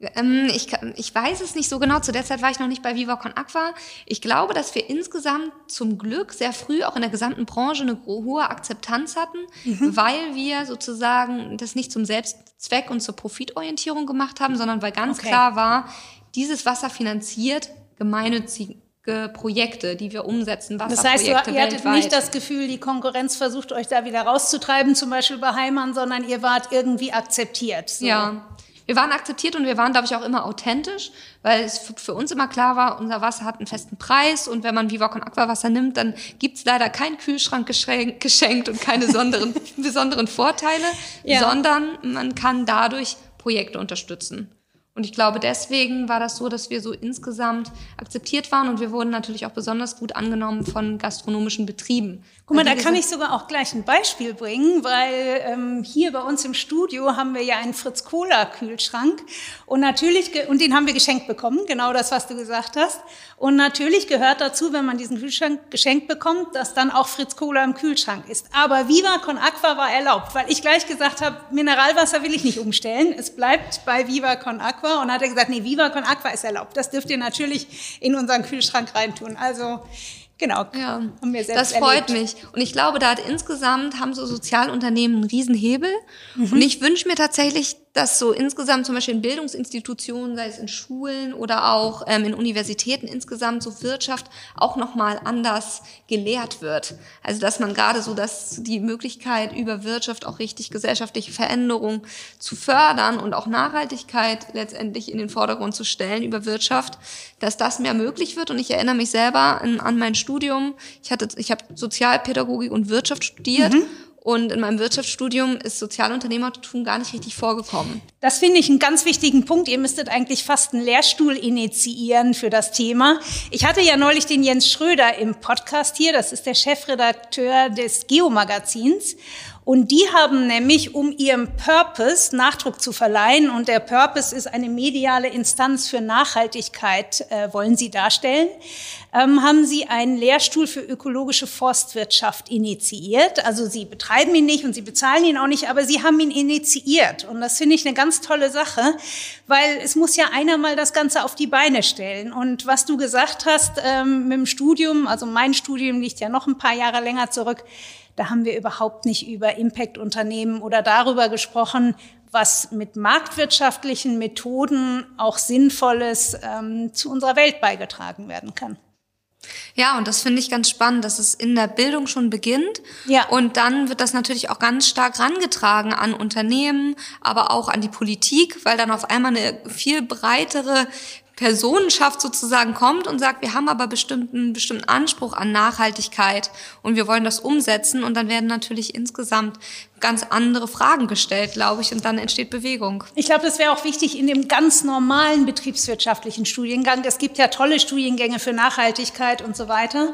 Ähm, ich, ich weiß es nicht so genau. Zu der Zeit war ich noch nicht bei Viva Con Aqua. Ich glaube, dass wir insgesamt zum Glück sehr früh auch in der gesamten Branche eine hohe Akzeptanz hatten, mhm. weil wir sozusagen das nicht zum Selbstzweck und zur Profitorientierung gemacht haben, sondern weil ganz okay. klar war, dieses Wasser finanziert gemeinnützige Projekte, die wir umsetzen, Das heißt, ihr hattet nicht das Gefühl, die Konkurrenz versucht euch da wieder rauszutreiben, zum Beispiel bei Heimann, sondern ihr wart irgendwie akzeptiert. So. Ja, wir waren akzeptiert und wir waren, glaube ich, auch immer authentisch, weil es für uns immer klar war, unser Wasser hat einen festen Preis und wenn man Viva Con Aqua Wasser nimmt, dann gibt's leider keinen Kühlschrank geschenkt und keine besonderen, besonderen Vorteile, ja. sondern man kann dadurch Projekte unterstützen. Und ich glaube, deswegen war das so, dass wir so insgesamt akzeptiert waren und wir wurden natürlich auch besonders gut angenommen von gastronomischen Betrieben. Guck mal, da kann ich sogar auch gleich ein Beispiel bringen, weil ähm, hier bei uns im Studio haben wir ja einen Fritz Cola Kühlschrank und natürlich und den haben wir geschenkt bekommen, genau das, was du gesagt hast. Und natürlich gehört dazu, wenn man diesen Kühlschrank geschenkt bekommt, dass dann auch Fritz Cola im Kühlschrank ist. Aber Viva Con Aqua war erlaubt, weil ich gleich gesagt habe, Mineralwasser will ich nicht umstellen. Es bleibt bei Viva Con Aqua und hat er gesagt, nee, Viva Con Aqua ist erlaubt. Das dürft ihr natürlich in unseren Kühlschrank reintun. Also Genau. Ja, haben wir selbst das freut erlebt. mich. Und ich glaube, da hat insgesamt haben so Sozialunternehmen einen Riesenhebel. Mhm. Und ich wünsche mir tatsächlich, dass so insgesamt zum Beispiel in Bildungsinstitutionen, sei es in Schulen oder auch ähm, in Universitäten insgesamt so Wirtschaft auch nochmal anders gelehrt wird. Also dass man gerade so, dass die Möglichkeit über Wirtschaft auch richtig gesellschaftliche Veränderung zu fördern und auch Nachhaltigkeit letztendlich in den Vordergrund zu stellen über Wirtschaft, dass das mehr möglich wird. Und ich erinnere mich selber an, an mein Studium. Ich hatte, ich habe Sozialpädagogik und Wirtschaft studiert. Mhm. Und in meinem Wirtschaftsstudium ist Sozialunternehmertum gar nicht richtig vorgekommen. Das finde ich einen ganz wichtigen Punkt. Ihr müsstet eigentlich fast einen Lehrstuhl initiieren für das Thema. Ich hatte ja neulich den Jens Schröder im Podcast hier. Das ist der Chefredakteur des Geomagazins. Und die haben nämlich, um ihrem Purpose Nachdruck zu verleihen, und der Purpose ist eine mediale Instanz für Nachhaltigkeit, äh, wollen sie darstellen, ähm, haben sie einen Lehrstuhl für ökologische Forstwirtschaft initiiert. Also sie betreiben ihn nicht und sie bezahlen ihn auch nicht, aber sie haben ihn initiiert. Und das finde ich eine ganz tolle Sache, weil es muss ja einer mal das Ganze auf die Beine stellen. Und was du gesagt hast ähm, mit dem Studium, also mein Studium liegt ja noch ein paar Jahre länger zurück, da haben wir überhaupt nicht über Impact-Unternehmen oder darüber gesprochen, was mit marktwirtschaftlichen Methoden auch Sinnvolles ähm, zu unserer Welt beigetragen werden kann. Ja, und das finde ich ganz spannend, dass es in der Bildung schon beginnt. Ja. Und dann wird das natürlich auch ganz stark rangetragen an Unternehmen, aber auch an die Politik, weil dann auf einmal eine viel breitere Personenschaft sozusagen kommt und sagt, wir haben aber bestimmten, bestimmten Anspruch an Nachhaltigkeit und wir wollen das umsetzen und dann werden natürlich insgesamt ganz andere Fragen gestellt, glaube ich, und dann entsteht Bewegung. Ich glaube, das wäre auch wichtig in dem ganz normalen betriebswirtschaftlichen Studiengang. Es gibt ja tolle Studiengänge für Nachhaltigkeit und so weiter.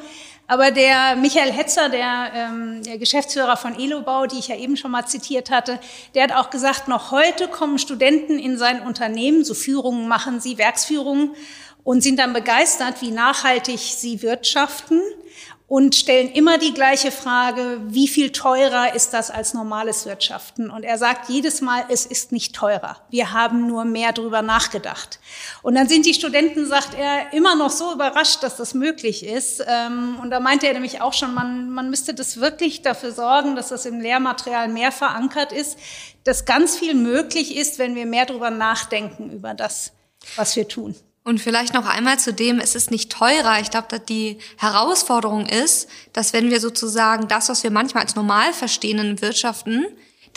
Aber der Michael Hetzer, der, ähm, der Geschäftsführer von Elobau, die ich ja eben schon mal zitiert hatte, der hat auch gesagt, noch heute kommen Studenten in sein Unternehmen, so Führungen machen sie, Werksführungen, und sind dann begeistert, wie nachhaltig sie wirtschaften und stellen immer die gleiche Frage, wie viel teurer ist das als normales Wirtschaften? Und er sagt jedes Mal, es ist nicht teurer. Wir haben nur mehr drüber nachgedacht. Und dann sind die Studenten, sagt er, immer noch so überrascht, dass das möglich ist. Ähm, und da meinte er nämlich auch schon, man, man müsste das wirklich dafür sorgen, dass das im Lehrmaterial mehr verankert ist, dass ganz viel möglich ist, wenn wir mehr drüber nachdenken über das, was wir tun. Und vielleicht noch einmal zu dem, es ist nicht teurer. Ich glaube, die Herausforderung ist, dass wenn wir sozusagen das, was wir manchmal als normal verstehen in Wirtschaften,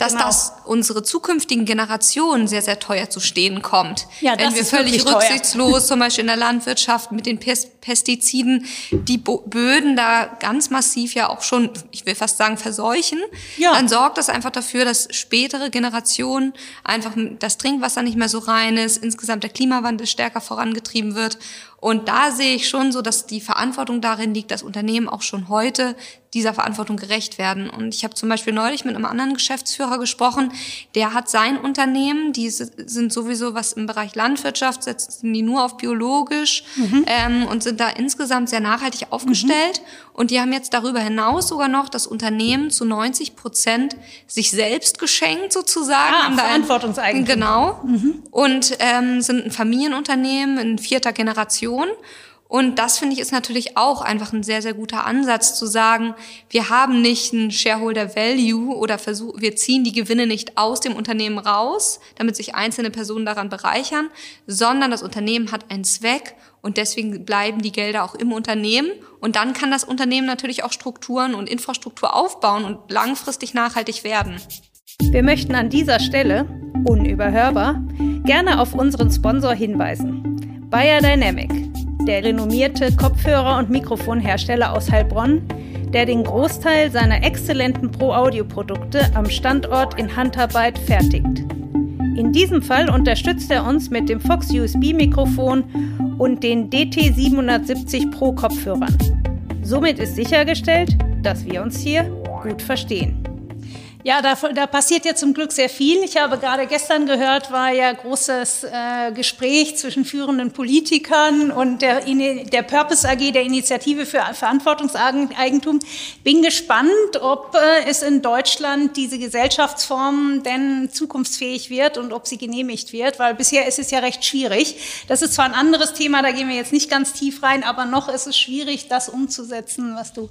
dass genau. das unsere zukünftigen Generationen sehr, sehr teuer zu stehen kommt. Ja, Wenn wir völlig rücksichtslos, zum Beispiel in der Landwirtschaft mit den Pestiziden, die Böden da ganz massiv ja auch schon, ich will fast sagen, verseuchen, ja. dann sorgt das einfach dafür, dass spätere Generationen einfach das Trinkwasser nicht mehr so rein ist, insgesamt der Klimawandel stärker vorangetrieben wird und da sehe ich schon so, dass die Verantwortung darin liegt, dass Unternehmen auch schon heute dieser Verantwortung gerecht werden. Und ich habe zum Beispiel neulich mit einem anderen Geschäftsführer gesprochen, der hat sein Unternehmen, die sind sowieso was im Bereich Landwirtschaft, setzen die nur auf biologisch mhm. ähm, und sind da insgesamt sehr nachhaltig aufgestellt. Mhm. Und die haben jetzt darüber hinaus sogar noch das Unternehmen zu 90 Prozent sich selbst geschenkt sozusagen. Ah, Verantwortungseigentum. Genau. Mhm. Und ähm, sind ein Familienunternehmen in vierter Generation. Und das finde ich ist natürlich auch einfach ein sehr, sehr guter Ansatz zu sagen, wir haben nicht ein Shareholder Value oder versuchen, wir ziehen die Gewinne nicht aus dem Unternehmen raus, damit sich einzelne Personen daran bereichern, sondern das Unternehmen hat einen Zweck und deswegen bleiben die Gelder auch im Unternehmen. Und dann kann das Unternehmen natürlich auch Strukturen und Infrastruktur aufbauen und langfristig nachhaltig werden. Wir möchten an dieser Stelle unüberhörbar, gerne auf unseren Sponsor hinweisen. Bayer Dynamic, der renommierte Kopfhörer- und Mikrofonhersteller aus Heilbronn, der den Großteil seiner exzellenten Pro-Audio-Produkte am Standort in Handarbeit fertigt. In diesem Fall unterstützt er uns mit dem Fox USB-Mikrofon und den DT770 Pro Kopfhörern. Somit ist sichergestellt, dass wir uns hier gut verstehen. Ja, da, da passiert ja zum Glück sehr viel. Ich habe gerade gestern gehört, war ja großes äh, Gespräch zwischen führenden Politikern und der, der Purpose AG, der Initiative für Verantwortungseigentum. Bin gespannt, ob äh, es in Deutschland diese Gesellschaftsform denn zukunftsfähig wird und ob sie genehmigt wird, weil bisher ist es ja recht schwierig. Das ist zwar ein anderes Thema, da gehen wir jetzt nicht ganz tief rein, aber noch ist es schwierig, das umzusetzen, was du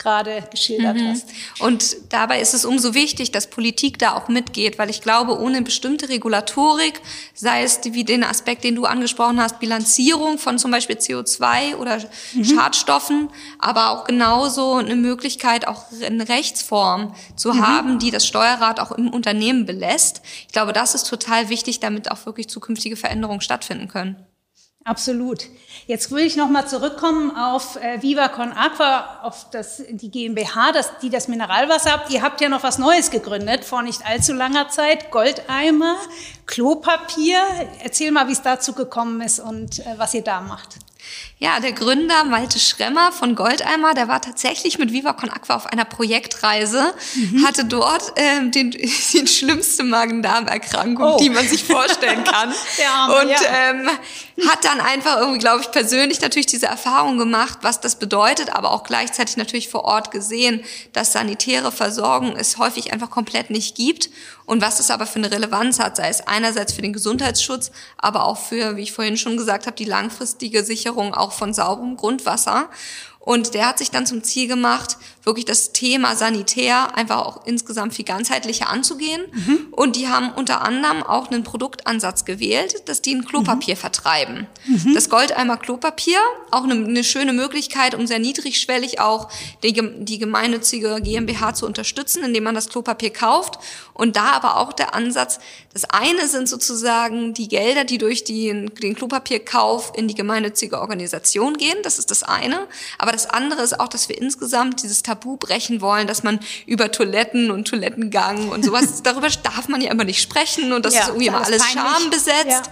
gerade geschildert mhm. hast. Und dabei ist es umso wichtig, dass Politik da auch mitgeht, weil ich glaube, ohne bestimmte Regulatorik, sei es wie den Aspekt, den du angesprochen hast, Bilanzierung von zum Beispiel CO2 oder mhm. Schadstoffen, aber auch genauso eine Möglichkeit, auch eine Rechtsform zu mhm. haben, die das Steuerrat auch im Unternehmen belässt. Ich glaube, das ist total wichtig, damit auch wirklich zukünftige Veränderungen stattfinden können. Absolut. Jetzt will ich nochmal zurückkommen auf äh, Viva Con Aqua, auf das, die GmbH, das, die das Mineralwasser habt. Ihr habt ja noch was Neues gegründet vor nicht allzu langer Zeit. Goldeimer, Klopapier. Erzähl mal, wie es dazu gekommen ist und äh, was ihr da macht. Ja, der Gründer Malte Schremmer von Goldeimer, der war tatsächlich mit Viva Con Aqua auf einer Projektreise, mhm. hatte dort ähm, den, die schlimmste Magen-Darm-Erkrankung, oh. die man sich vorstellen kann. Arme, und ja. ähm, hat dann einfach irgendwie, glaube ich, persönlich natürlich diese Erfahrung gemacht, was das bedeutet, aber auch gleichzeitig natürlich vor Ort gesehen, dass sanitäre Versorgung es häufig einfach komplett nicht gibt und was das aber für eine Relevanz hat, sei es einerseits für den Gesundheitsschutz, aber auch für, wie ich vorhin schon gesagt habe, die langfristige Sicherung auch von sauberem Grundwasser. Und der hat sich dann zum Ziel gemacht, wirklich das Thema Sanitär einfach auch insgesamt viel ganzheitlicher anzugehen. Mhm. Und die haben unter anderem auch einen Produktansatz gewählt, dass die ein Klopapier mhm. vertreiben. Mhm. Das Goldeimer Klopapier, auch eine, eine, schöne Möglichkeit, um sehr niedrigschwellig auch die, die gemeinnützige GmbH zu unterstützen, indem man das Klopapier kauft. Und da aber auch der Ansatz, das eine sind sozusagen die Gelder, die durch die, den Klopapierkauf in die gemeinnützige Organisation gehen. Das ist das eine. Aber das andere ist auch, dass wir insgesamt dieses Tabu brechen wollen, dass man über Toiletten und Toilettengang und sowas, darüber darf man ja immer nicht sprechen und das ja, ist irgendwie immer alles schambesetzt. Ja.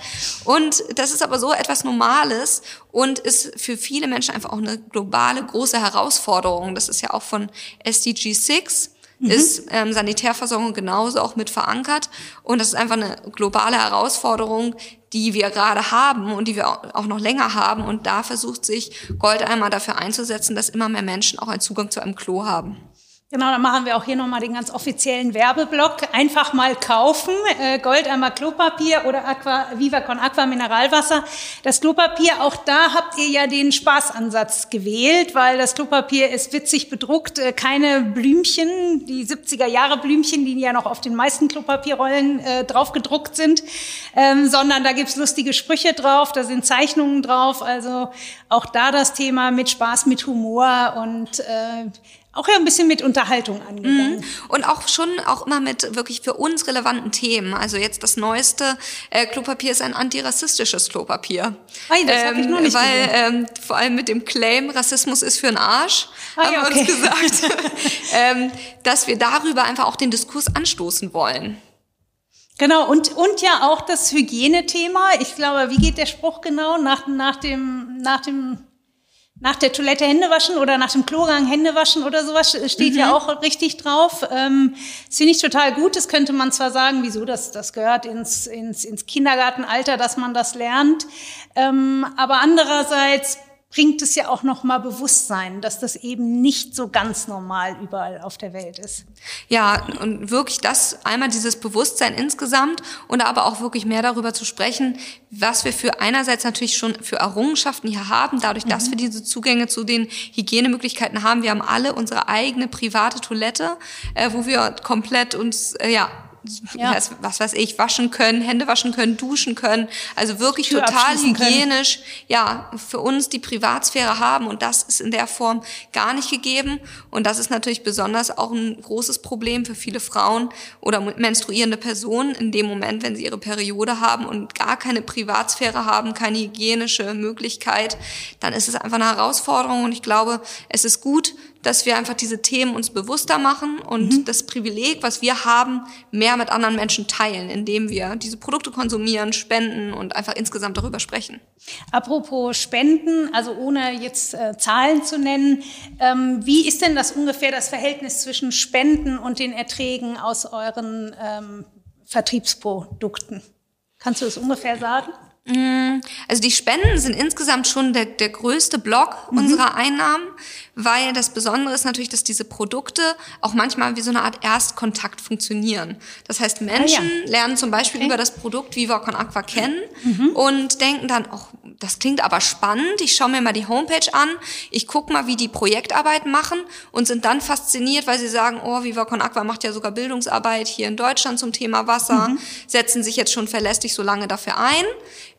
Und das ist aber so etwas Normales und ist für viele Menschen einfach auch eine globale große Herausforderung. Das ist ja auch von SDG 6 mhm. ist ähm, Sanitärversorgung genauso auch mit verankert. Und das ist einfach eine globale Herausforderung, die wir gerade haben und die wir auch noch länger haben. Und da versucht sich Goldeimer dafür einzusetzen, dass immer mehr Menschen auch einen Zugang zu einem Klo haben. Genau, dann machen wir auch hier nochmal den ganz offiziellen Werbeblock. Einfach mal kaufen. Äh, Goldeimer Klopapier oder Aqua, Viva con Aqua Mineralwasser. Das Klopapier, auch da habt ihr ja den Spaßansatz gewählt, weil das Klopapier ist witzig bedruckt. Äh, keine Blümchen, die 70er Jahre Blümchen, die ja noch auf den meisten Klopapierrollen äh, drauf gedruckt sind, ähm, sondern da gibt's lustige Sprüche drauf, da sind Zeichnungen drauf. Also auch da das Thema mit Spaß, mit Humor und äh, auch ja ein bisschen mit Unterhaltung angegangen. Mhm. Und auch schon auch immer mit wirklich für uns relevanten Themen. Also jetzt das neueste äh, Klopapier ist ein antirassistisches Klopapier. Ei, das ähm, habe ich noch nicht Weil ähm, vor allem mit dem Claim, Rassismus ist für einen Arsch, ah, haben ja, okay. wir uns gesagt, ähm, dass wir darüber einfach auch den Diskurs anstoßen wollen. Genau, und, und ja auch das Hygienethema. Ich glaube, wie geht der Spruch genau? Nach, nach dem, nach dem nach der Toilette Hände waschen oder nach dem Klogang Hände waschen oder sowas steht mhm. ja auch richtig drauf. Ähm, das finde ich total gut. Das könnte man zwar sagen, wieso das, das gehört ins, ins, ins Kindergartenalter, dass man das lernt. Ähm, aber andererseits bringt es ja auch nochmal Bewusstsein, dass das eben nicht so ganz normal überall auf der Welt ist. Ja, und wirklich das, einmal dieses Bewusstsein insgesamt und aber auch wirklich mehr darüber zu sprechen, was wir für einerseits natürlich schon für Errungenschaften hier haben, dadurch, dass mhm. wir diese Zugänge zu den Hygienemöglichkeiten haben. Wir haben alle unsere eigene private Toilette, äh, wo wir komplett uns, äh, ja, ja. was weiß ich, waschen können, Hände waschen können, duschen können. Also wirklich Tür total hygienisch. Können. Ja, für uns die Privatsphäre haben und das ist in der Form gar nicht gegeben. Und das ist natürlich besonders auch ein großes Problem für viele Frauen oder menstruierende Personen in dem Moment, wenn sie ihre Periode haben und gar keine Privatsphäre haben, keine hygienische Möglichkeit, dann ist es einfach eine Herausforderung. Und ich glaube, es ist gut, dass wir einfach diese Themen uns bewusster machen und mhm. das Privileg, was wir haben, mehr mit anderen Menschen teilen, indem wir diese Produkte konsumieren, spenden und einfach insgesamt darüber sprechen. Apropos Spenden, also ohne jetzt äh, Zahlen zu nennen, ähm, wie ist denn das ungefähr das Verhältnis zwischen Spenden und den Erträgen aus euren ähm, Vertriebsprodukten? Kannst du das ungefähr sagen? Mm, also die Spenden sind insgesamt schon der, der größte Block mhm. unserer Einnahmen, weil das Besondere ist natürlich, dass diese Produkte auch manchmal wie so eine Art Erstkontakt funktionieren. Das heißt, Menschen ah, ja. lernen zum Beispiel okay. über das Produkt Viva Con Aqua kennen mhm. und denken dann, oh, das klingt aber spannend, ich schaue mir mal die Homepage an, ich gucke mal, wie die Projektarbeit machen und sind dann fasziniert, weil sie sagen, oh, Viva Con Aqua macht ja sogar Bildungsarbeit hier in Deutschland zum Thema Wasser, mhm. setzen sich jetzt schon verlässlich so lange dafür ein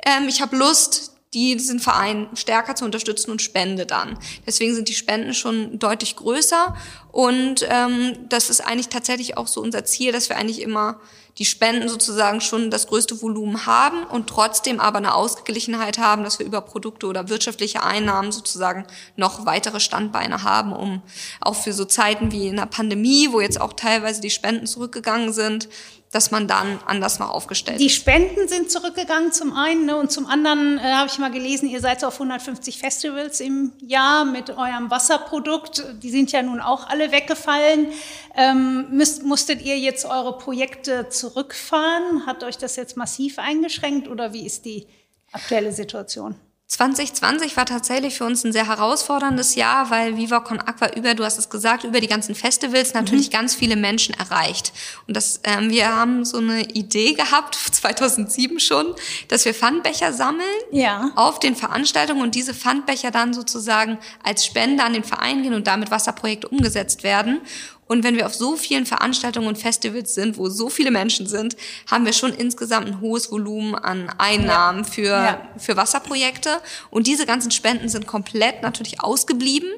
ähm, ich habe Lust, diesen Verein stärker zu unterstützen und spende dann. Deswegen sind die Spenden schon deutlich größer und ähm, das ist eigentlich tatsächlich auch so unser Ziel, dass wir eigentlich immer die Spenden sozusagen schon das größte Volumen haben und trotzdem aber eine Ausgeglichenheit haben, dass wir über Produkte oder wirtschaftliche Einnahmen sozusagen noch weitere Standbeine haben, um auch für so Zeiten wie in der Pandemie, wo jetzt auch teilweise die Spenden zurückgegangen sind, dass man dann anders noch aufgestellt Die. Spenden sind zurückgegangen zum einen ne, und zum anderen äh, habe ich mal gelesen, ihr seid auf 150 Festivals im Jahr mit eurem Wasserprodukt. Die sind ja nun auch alle weggefallen. Ähm, müsst, musstet ihr jetzt eure Projekte zurückfahren? Hat euch das jetzt massiv eingeschränkt oder wie ist die aktuelle Situation? 2020 war tatsächlich für uns ein sehr herausforderndes Jahr, weil Viva Con Aqua über, du hast es gesagt, über die ganzen Festivals natürlich mhm. ganz viele Menschen erreicht. Und das, ähm, wir haben so eine Idee gehabt, 2007 schon, dass wir Pfandbecher sammeln ja. auf den Veranstaltungen und diese Pfandbecher dann sozusagen als Spende an den Verein gehen und damit Wasserprojekte umgesetzt werden. Und wenn wir auf so vielen Veranstaltungen und Festivals sind, wo so viele Menschen sind, haben wir schon insgesamt ein hohes Volumen an Einnahmen ja. für, ja. für Wasserprojekte. Und diese ganzen Spenden sind komplett natürlich ausgeblieben.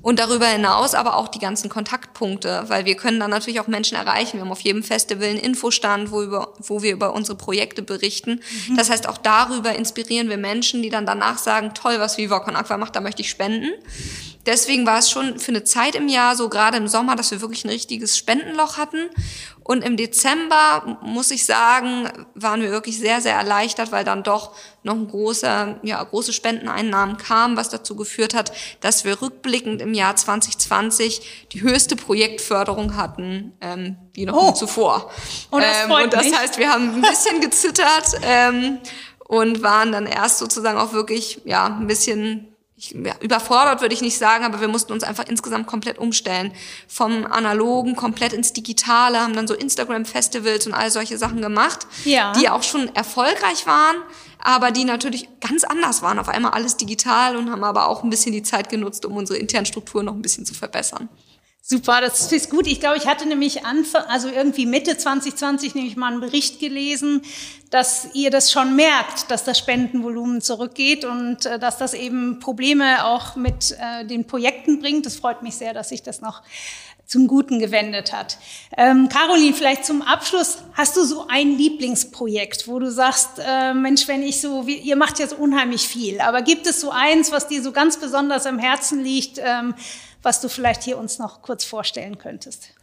Und darüber hinaus aber auch die ganzen Kontaktpunkte, weil wir können dann natürlich auch Menschen erreichen. Wir haben auf jedem Festival einen Infostand, wo, über, wo wir über unsere Projekte berichten. Mhm. Das heißt, auch darüber inspirieren wir Menschen, die dann danach sagen, toll, was Viva Aqua macht, da möchte ich spenden. Deswegen war es schon für eine Zeit im Jahr, so gerade im Sommer, dass wir wirklich ein richtiges Spendenloch hatten. Und im Dezember, muss ich sagen, waren wir wirklich sehr, sehr erleichtert, weil dann doch noch ein großer, ja, große Spendeneinnahmen kamen, was dazu geführt hat, dass wir rückblickend im Jahr 2020 die höchste Projektförderung hatten, ähm, wie noch oh. zuvor. Oh, das ähm, und das mich. heißt, wir haben ein bisschen gezittert ähm, und waren dann erst sozusagen auch wirklich ja ein bisschen ich, ja, überfordert würde ich nicht sagen, aber wir mussten uns einfach insgesamt komplett umstellen. Vom Analogen komplett ins Digitale, haben dann so Instagram-Festivals und all solche Sachen gemacht, ja. die auch schon erfolgreich waren, aber die natürlich ganz anders waren. Auf einmal alles digital und haben aber auch ein bisschen die Zeit genutzt, um unsere internen Strukturen noch ein bisschen zu verbessern. Super, das ist gut. Ich glaube, ich hatte nämlich Anfang, also irgendwie Mitte 2020 nämlich mal einen Bericht gelesen, dass ihr das schon merkt, dass das Spendenvolumen zurückgeht und äh, dass das eben Probleme auch mit äh, den Projekten bringt. Das freut mich sehr, dass sich das noch zum Guten gewendet hat. Ähm, Caroline, vielleicht zum Abschluss, hast du so ein Lieblingsprojekt, wo du sagst, äh, Mensch, wenn ich so, wie, ihr macht jetzt unheimlich viel, aber gibt es so eins, was dir so ganz besonders am Herzen liegt, ähm, was du vielleicht hier uns noch kurz vorstellen könntest.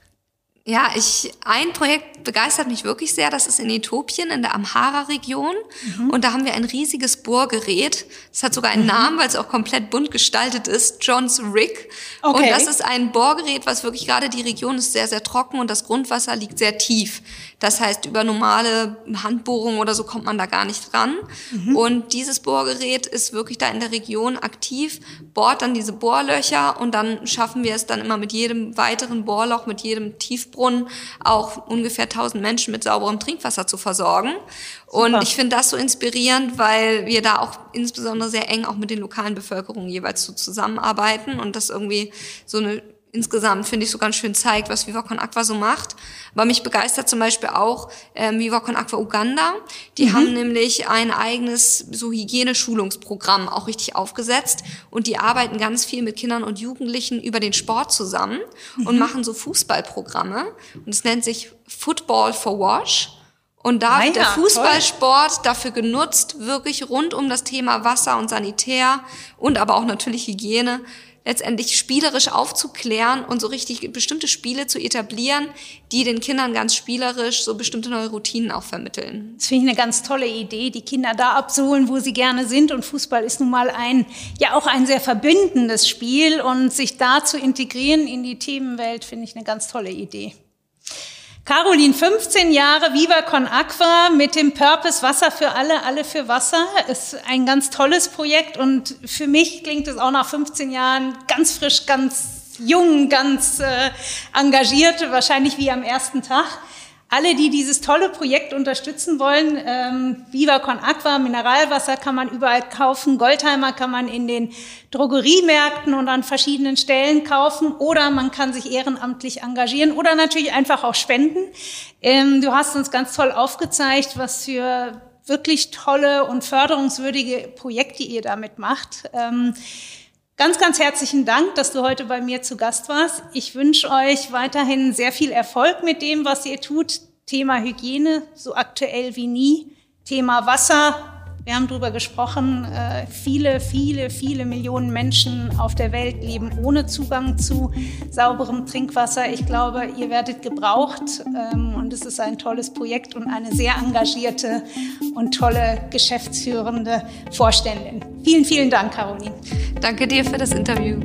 Ja, ich, ein Projekt begeistert mich wirklich sehr. Das ist in Äthiopien, in der Amhara-Region. Mhm. Und da haben wir ein riesiges Bohrgerät. Das hat sogar einen mhm. Namen, weil es auch komplett bunt gestaltet ist. John's Rig. Okay. Und das ist ein Bohrgerät, was wirklich gerade die Region ist sehr, sehr trocken und das Grundwasser liegt sehr tief. Das heißt, über normale Handbohrungen oder so kommt man da gar nicht dran. Mhm. Und dieses Bohrgerät ist wirklich da in der Region aktiv, bohrt dann diese Bohrlöcher und dann schaffen wir es dann immer mit jedem weiteren Bohrloch, mit jedem Tiefbrunnen auch ungefähr 1000 Menschen mit sauberem Trinkwasser zu versorgen. Und Super. ich finde das so inspirierend, weil wir da auch insbesondere sehr eng auch mit den lokalen Bevölkerungen jeweils so zusammenarbeiten und das irgendwie so eine insgesamt, finde ich, so ganz schön zeigt, was Viva Con Aqua so macht. Aber mich begeistert zum Beispiel auch ähm, Viva Con Aqua Uganda. Die mhm. haben nämlich ein eigenes so Hygieneschulungsprogramm auch richtig aufgesetzt und die arbeiten ganz viel mit Kindern und Jugendlichen über den Sport zusammen mhm. und machen so Fußballprogramme. Und es nennt sich Football for Wash. Und da wird der Fußballsport toll. dafür genutzt, wirklich rund um das Thema Wasser und Sanitär und aber auch natürlich Hygiene letztendlich spielerisch aufzuklären und so richtig bestimmte Spiele zu etablieren, die den Kindern ganz spielerisch so bestimmte neue Routinen auch vermitteln. Das finde ich eine ganz tolle Idee, die Kinder da abzuholen, wo sie gerne sind. Und Fußball ist nun mal ein, ja auch ein sehr verbindendes Spiel und sich da zu integrieren in die Themenwelt, finde ich eine ganz tolle Idee. Caroline, 15 Jahre Viva Con Aqua mit dem Purpose Wasser für alle, alle für Wasser. Ist ein ganz tolles Projekt und für mich klingt es auch nach 15 Jahren ganz frisch, ganz jung, ganz äh, engagiert, wahrscheinlich wie am ersten Tag. Alle, die dieses tolle Projekt unterstützen wollen, ähm, Viva Con Aqua, Mineralwasser kann man überall kaufen, Goldheimer kann man in den Drogeriemärkten und an verschiedenen Stellen kaufen oder man kann sich ehrenamtlich engagieren oder natürlich einfach auch spenden. Ähm, du hast uns ganz toll aufgezeigt, was für wirklich tolle und förderungswürdige Projekte ihr damit macht. Ähm, Ganz, ganz herzlichen Dank, dass du heute bei mir zu Gast warst. Ich wünsche euch weiterhin sehr viel Erfolg mit dem, was ihr tut. Thema Hygiene, so aktuell wie nie. Thema Wasser, wir haben darüber gesprochen, äh, viele, viele, viele Millionen Menschen auf der Welt leben ohne Zugang zu sauberem Trinkwasser. Ich glaube, ihr werdet gebraucht ähm, und es ist ein tolles Projekt und eine sehr engagierte und tolle geschäftsführende Vorständin. Vielen, vielen Dank, Caroline. Danke dir für das Interview.